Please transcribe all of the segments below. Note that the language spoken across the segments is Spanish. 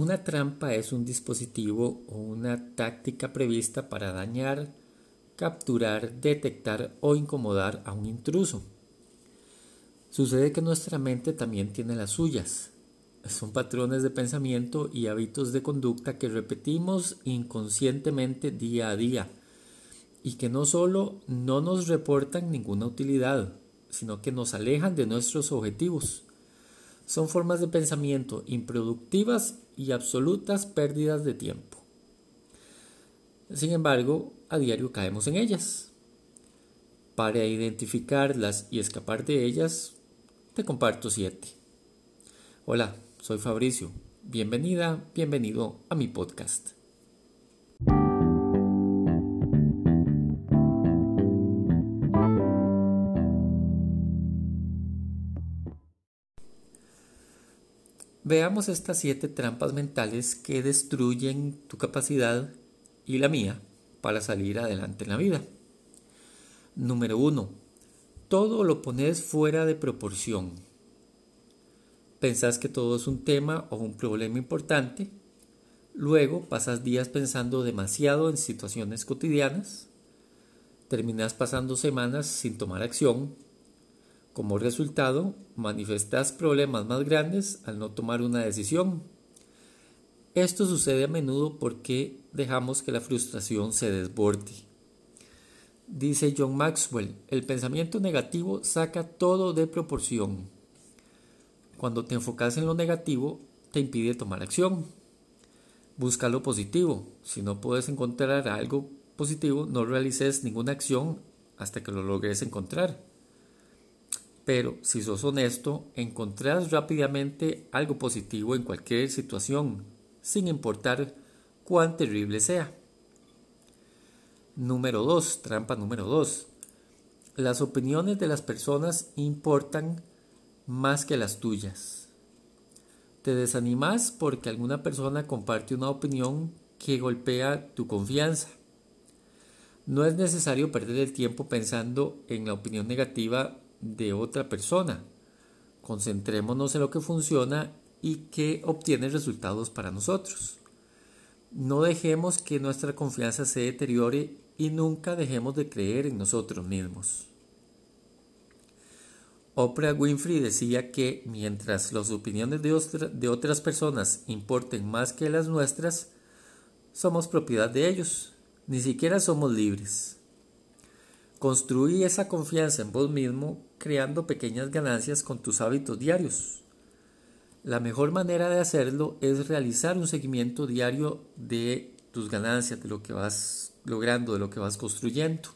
Una trampa es un dispositivo o una táctica prevista para dañar, capturar, detectar o incomodar a un intruso. Sucede que nuestra mente también tiene las suyas. Son patrones de pensamiento y hábitos de conducta que repetimos inconscientemente día a día y que no solo no nos reportan ninguna utilidad, sino que nos alejan de nuestros objetivos. Son formas de pensamiento improductivas y absolutas pérdidas de tiempo. Sin embargo, a diario caemos en ellas. Para identificarlas y escapar de ellas, te comparto siete. Hola, soy Fabricio. Bienvenida, bienvenido a mi podcast. Veamos estas siete trampas mentales que destruyen tu capacidad y la mía para salir adelante en la vida. Número 1. Todo lo pones fuera de proporción. Pensás que todo es un tema o un problema importante. Luego pasas días pensando demasiado en situaciones cotidianas. Terminas pasando semanas sin tomar acción como resultado, manifestas problemas más grandes al no tomar una decisión. Esto sucede a menudo porque dejamos que la frustración se desborde. Dice John Maxwell, el pensamiento negativo saca todo de proporción. Cuando te enfocas en lo negativo, te impide tomar acción. Busca lo positivo. Si no puedes encontrar algo positivo, no realices ninguna acción hasta que lo logres encontrar. Pero si sos honesto, encontrás rápidamente algo positivo en cualquier situación, sin importar cuán terrible sea. Número 2, trampa número 2. Las opiniones de las personas importan más que las tuyas. Te desanimas porque alguna persona comparte una opinión que golpea tu confianza. No es necesario perder el tiempo pensando en la opinión negativa de otra persona. Concentrémonos en lo que funciona y que obtiene resultados para nosotros. No dejemos que nuestra confianza se deteriore y nunca dejemos de creer en nosotros mismos. Oprah Winfrey decía que mientras las opiniones de, de otras personas importen más que las nuestras, somos propiedad de ellos, ni siquiera somos libres. Construí esa confianza en vos mismo creando pequeñas ganancias con tus hábitos diarios. La mejor manera de hacerlo es realizar un seguimiento diario de tus ganancias, de lo que vas logrando, de lo que vas construyendo.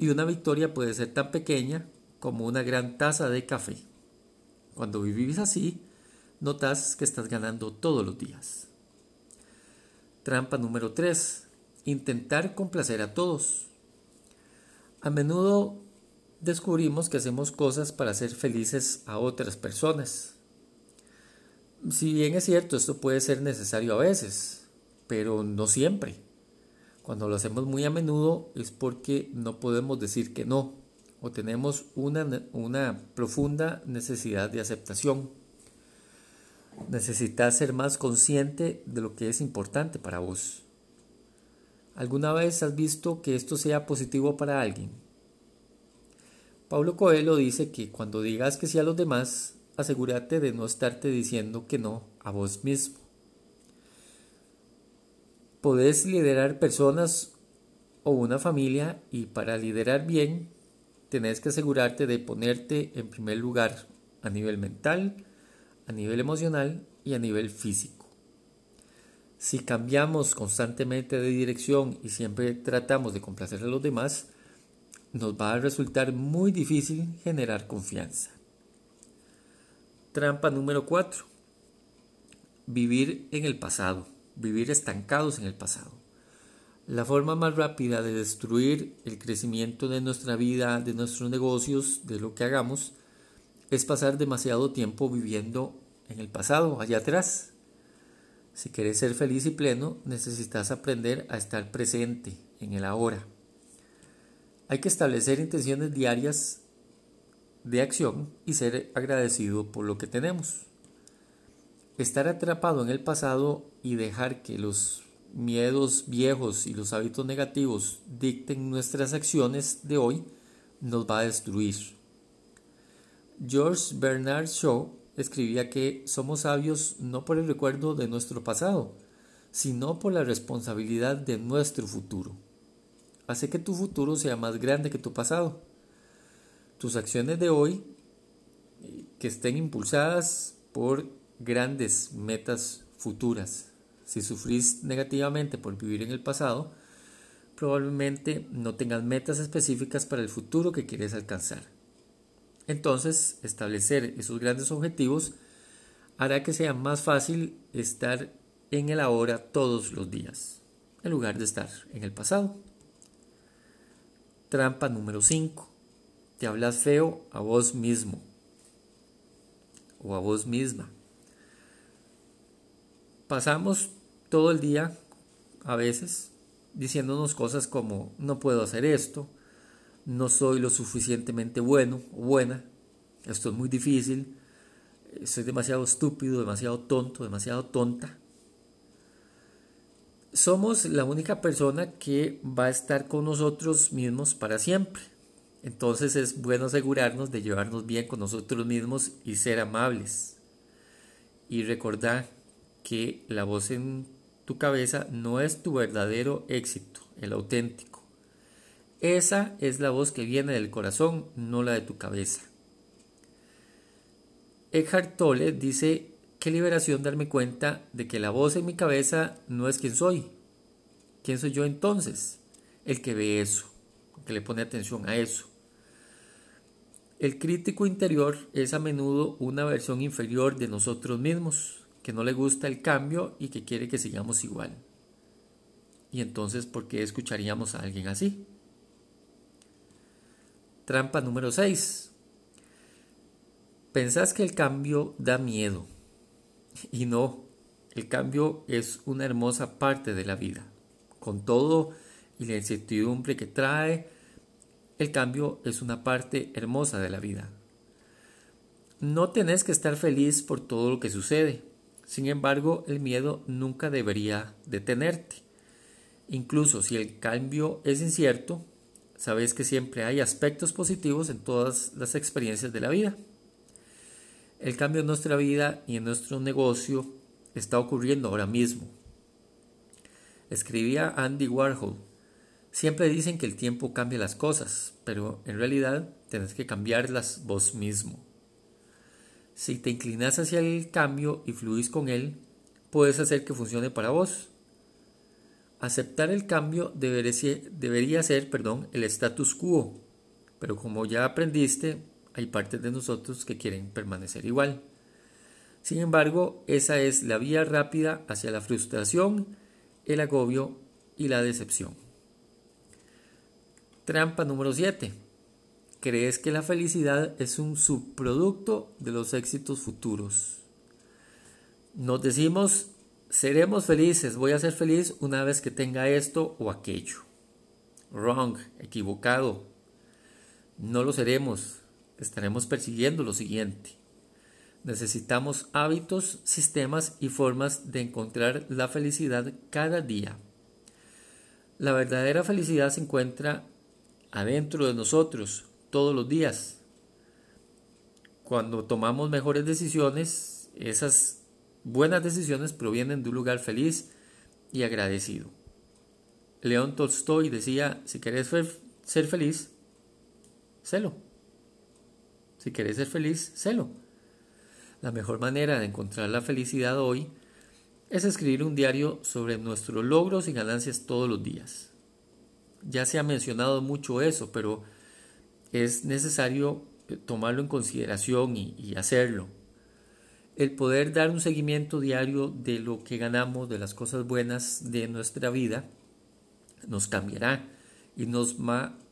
Y una victoria puede ser tan pequeña como una gran taza de café. Cuando vivís así, notas que estás ganando todos los días. Trampa número 3. Intentar complacer a todos. A menudo descubrimos que hacemos cosas para hacer felices a otras personas. Si bien es cierto, esto puede ser necesario a veces, pero no siempre. Cuando lo hacemos muy a menudo es porque no podemos decir que no o tenemos una, una profunda necesidad de aceptación. Necesitas ser más consciente de lo que es importante para vos. ¿Alguna vez has visto que esto sea positivo para alguien? Pablo Coelho dice que cuando digas que sí a los demás, asegúrate de no estarte diciendo que no a vos mismo. Podés liderar personas o una familia y para liderar bien tenés que asegurarte de ponerte en primer lugar a nivel mental, a nivel emocional y a nivel físico. Si cambiamos constantemente de dirección y siempre tratamos de complacer a los demás, nos va a resultar muy difícil generar confianza. Trampa número 4. Vivir en el pasado, vivir estancados en el pasado. La forma más rápida de destruir el crecimiento de nuestra vida, de nuestros negocios, de lo que hagamos, es pasar demasiado tiempo viviendo en el pasado, allá atrás, si quieres ser feliz y pleno, necesitas aprender a estar presente en el ahora. Hay que establecer intenciones diarias de acción y ser agradecido por lo que tenemos. estar atrapado en el pasado y dejar que los miedos viejos y los hábitos negativos dicten nuestras acciones de hoy nos va a destruir. George Bernard Shaw escribía que somos sabios no por el recuerdo de nuestro pasado, sino por la responsabilidad de nuestro futuro. Hace que tu futuro sea más grande que tu pasado. Tus acciones de hoy, que estén impulsadas por grandes metas futuras. Si sufrís negativamente por vivir en el pasado, probablemente no tengas metas específicas para el futuro que quieres alcanzar. Entonces, establecer esos grandes objetivos hará que sea más fácil estar en el ahora todos los días, en lugar de estar en el pasado. Trampa número 5. Te hablas feo a vos mismo o a vos misma. Pasamos todo el día, a veces, diciéndonos cosas como no puedo hacer esto, no soy lo suficientemente bueno o buena, esto es muy difícil, soy demasiado estúpido, demasiado tonto, demasiado tonta. Somos la única persona que va a estar con nosotros mismos para siempre. Entonces es bueno asegurarnos de llevarnos bien con nosotros mismos y ser amables. Y recordar que la voz en tu cabeza no es tu verdadero éxito, el auténtico. Esa es la voz que viene del corazón, no la de tu cabeza. Eckhart Tolle dice, qué liberación darme cuenta de que la voz en mi cabeza no es quien soy. ¿Quién soy yo entonces? El que ve eso, que le pone atención a eso. El crítico interior es a menudo una versión inferior de nosotros mismos, que no le gusta el cambio y que quiere que sigamos igual. Y entonces, ¿por qué escucharíamos a alguien así? Trampa número 6. Pensás que el cambio da miedo. Y no, el cambio es una hermosa parte de la vida. Con todo y la incertidumbre que trae, el cambio es una parte hermosa de la vida. No tenés que estar feliz por todo lo que sucede. Sin embargo, el miedo nunca debería detenerte. Incluso si el cambio es incierto, sabes que siempre hay aspectos positivos en todas las experiencias de la vida. El cambio en nuestra vida y en nuestro negocio está ocurriendo ahora mismo. Escribía Andy Warhol, Siempre dicen que el tiempo cambia las cosas, pero en realidad tienes que cambiarlas vos mismo. Si te inclinas hacia el cambio y fluís con él, puedes hacer que funcione para vos. Aceptar el cambio debería ser, perdón, el status quo, pero como ya aprendiste, hay partes de nosotros que quieren permanecer igual. Sin embargo, esa es la vía rápida hacia la frustración, el agobio y la decepción. Trampa número 7. ¿Crees que la felicidad es un subproducto de los éxitos futuros? Nos decimos, seremos felices, voy a ser feliz una vez que tenga esto o aquello. Wrong, equivocado. No lo seremos, estaremos persiguiendo lo siguiente. Necesitamos hábitos, sistemas y formas de encontrar la felicidad cada día. La verdadera felicidad se encuentra adentro de nosotros todos los días. Cuando tomamos mejores decisiones, esas buenas decisiones provienen de un lugar feliz y agradecido. León Tolstoy decía, si querés ser feliz, sélo. Si querés ser feliz, sélo. La mejor manera de encontrar la felicidad hoy es escribir un diario sobre nuestros logros y ganancias todos los días. Ya se ha mencionado mucho eso, pero es necesario tomarlo en consideración y, hacerlo. El poder dar un seguimiento diario de lo que ganamos, de las cosas buenas de nuestra vida, nos cambiará y nos,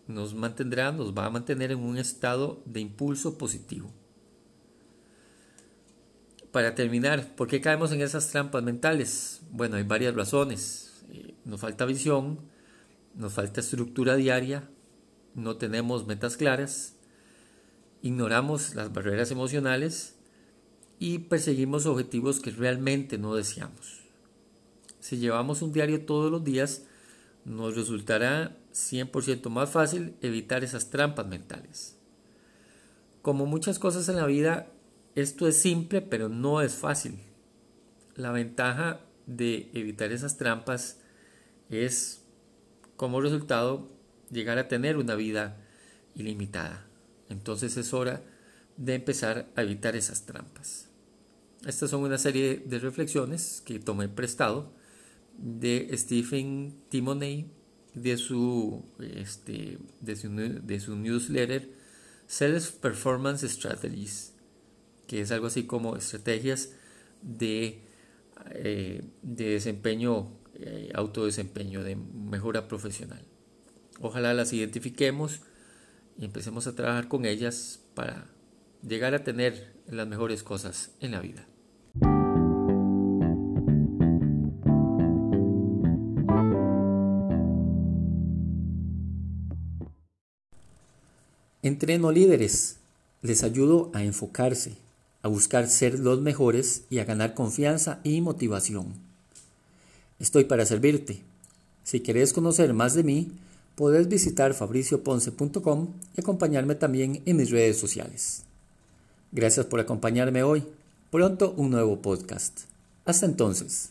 nos mantendrá, nos va a mantener en un estado de impulso positivo. Para terminar, ¿por qué caemos en esas trampas mentales? Bueno, hay varias razones. Eh, nos falta visión, nos falta estructura diaria, no tenemos metas claras, ignoramos las barreras emocionales y perseguimos objetivos que realmente no deseamos. Si llevamos un diario todos los días, nos resultará 100% más fácil evitar esas trampas mentales. Como muchas cosas en la vida, esto es simple pero no es fácil. La ventaja de evitar esas trampas es como resultado llegar a tener una vida ilimitada. Entonces es hora de empezar a evitar esas trampas. Estas son una serie de reflexiones que tomé prestado de Stephen Timoney de su, este, de su, de su newsletter Self Performance Strategies, que es algo así como estrategias de, eh, de desempeño, eh, autodesempeño, de mejora profesional. Ojalá las identifiquemos y empecemos a trabajar con ellas para llegar a tener las mejores cosas en la vida. Entreno líderes. Les ayudo a enfocarse, a buscar ser los mejores y a ganar confianza y motivación. Estoy para servirte. Si quieres conocer más de mí, podés visitar fabricioponce.com y acompañarme también en mis redes sociales. Gracias por acompañarme hoy. Pronto un nuevo podcast. Hasta entonces.